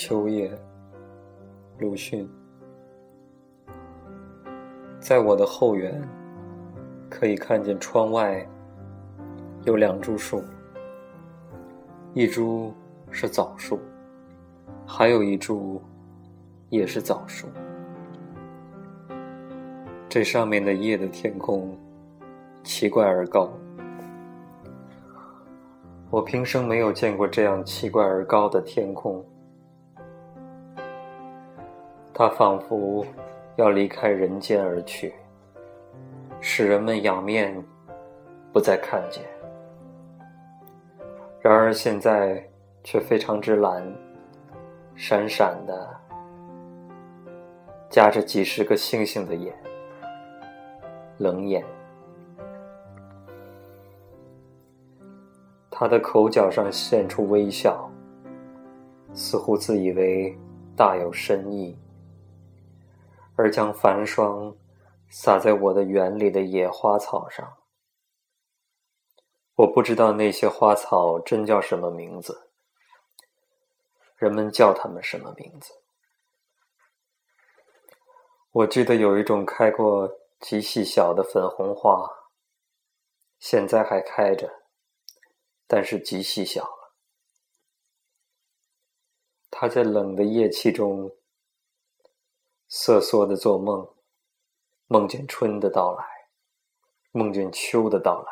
秋夜，鲁迅。在我的后园，可以看见窗外有两株树，一株是枣树，还有一株也是枣树。这上面的夜的天空奇怪而高，我平生没有见过这样奇怪而高的天空。它仿佛要离开人间而去，使人们仰面不再看见。然而现在却非常之蓝，闪闪的，夹着几十个星星的眼，冷眼。他的口角上现出微笑，似乎自以为大有深意。而将繁霜洒在我的园里的野花草上，我不知道那些花草真叫什么名字，人们叫它们什么名字？我记得有一种开过极细小的粉红花，现在还开着，但是极细小了。它在冷的夜气中。瑟缩的做梦，梦见春的到来，梦见秋的到来，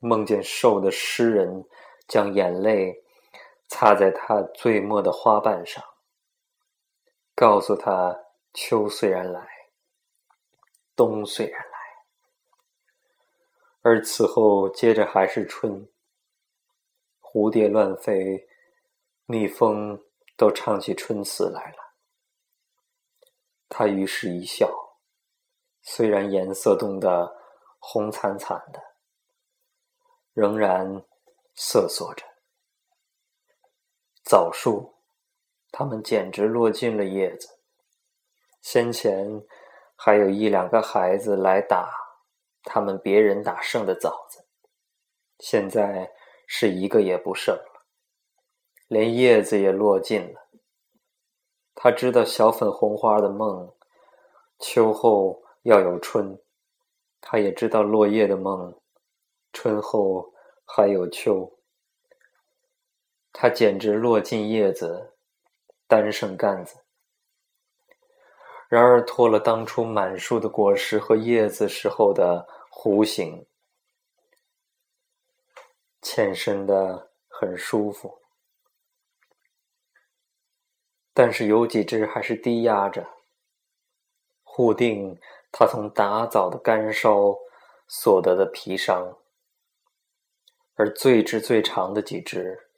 梦见瘦的诗人将眼泪擦在他最末的花瓣上，告诉他秋虽然来，冬虽然来，而此后接着还是春。蝴蝶乱飞，蜜蜂都唱起春词来了。他于是一笑，虽然颜色冻得红惨惨的，仍然瑟缩着。枣树，它们简直落尽了叶子。先前还有一两个孩子来打他们别人打剩的枣子，现在是一个也不剩了，连叶子也落尽了。他知道小粉红花的梦，秋后要有春；他也知道落叶的梦，春后还有秋。他简直落尽叶子，单剩干子。然而脱了当初满树的果实和叶子时候的弧形，欠身的很舒服。但是有几只还是低压着，护定他从打枣的干烧所得的皮伤，而最直最长的几只，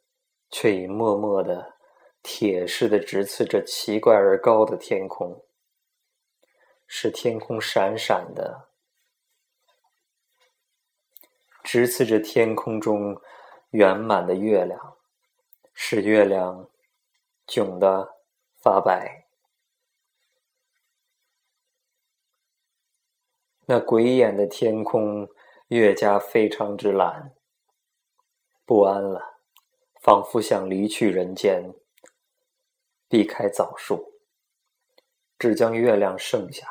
却已默默的铁似的直刺着奇怪而高的天空，使天空闪闪的，直刺着天空中圆满的月亮，使月亮窘的。发白，那鬼眼的天空越加非常之蓝，不安了，仿佛想离去人间，避开枣树，只将月亮剩下。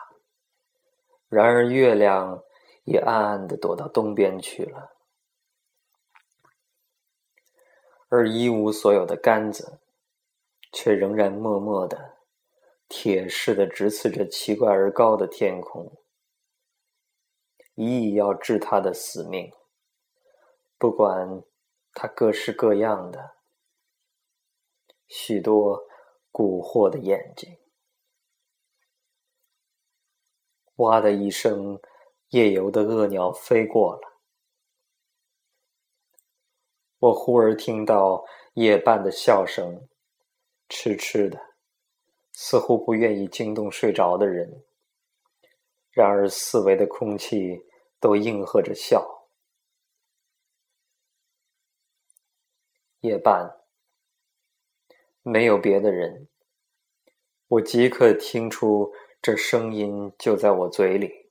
然而月亮也暗暗的躲到东边去了，而一无所有的杆子。却仍然默默的、铁似的直刺着奇怪而高的天空，一意要治他的死命。不管他各式各样的许多蛊惑的眼睛，哇的一声，夜游的恶鸟飞过了，我忽而听到夜半的笑声。痴痴的，似乎不愿意惊动睡着的人。然而四围的空气都应和着笑。夜半，没有别的人，我即刻听出这声音就在我嘴里。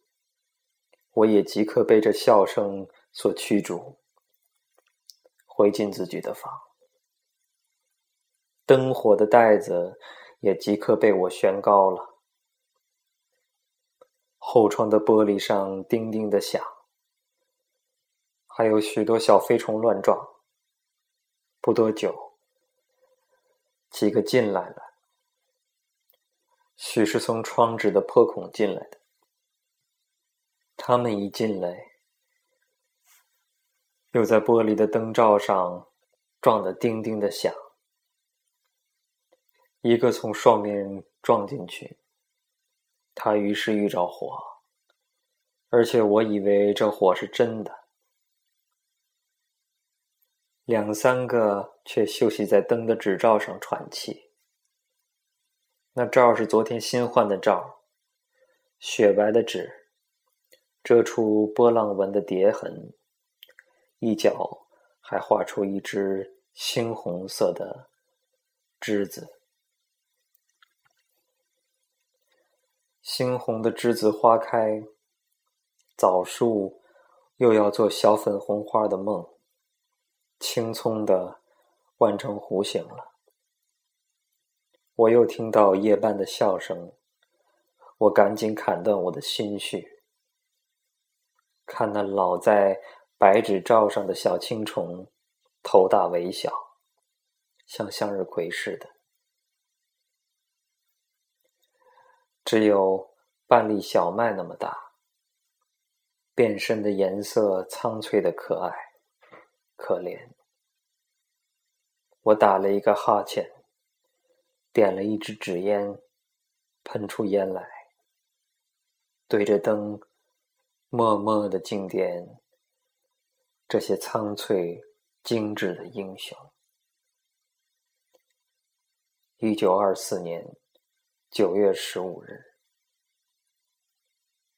我也即刻被这笑声所驱逐，回进自己的房。灯火的袋子也即刻被我悬高了。后窗的玻璃上叮叮的响，还有许多小飞虫乱撞。不多久，几个进来了，许是从窗纸的破孔进来的。他们一进来，又在玻璃的灯罩上撞得叮叮的响。一个从双面撞进去。他于是遇着火，而且我以为这火是真的。两三个却休息在灯的纸罩上喘气。那罩是昨天新换的罩，雪白的纸，遮出波浪纹的叠痕，一角还画出一只猩红色的栀子。猩红的栀子花开，枣树又要做小粉红花的梦。青葱的万城湖醒了，我又听到夜半的笑声，我赶紧砍断我的心绪，看那老在白纸罩上的小青虫，头大尾小，像向日葵似的。只有半粒小麦那么大，变身的颜色苍翠的可爱，可怜。我打了一个哈欠，点了一支纸烟，喷出烟来，对着灯，默默的敬奠这些苍翠精致的英雄。一九二四年。九月十五日。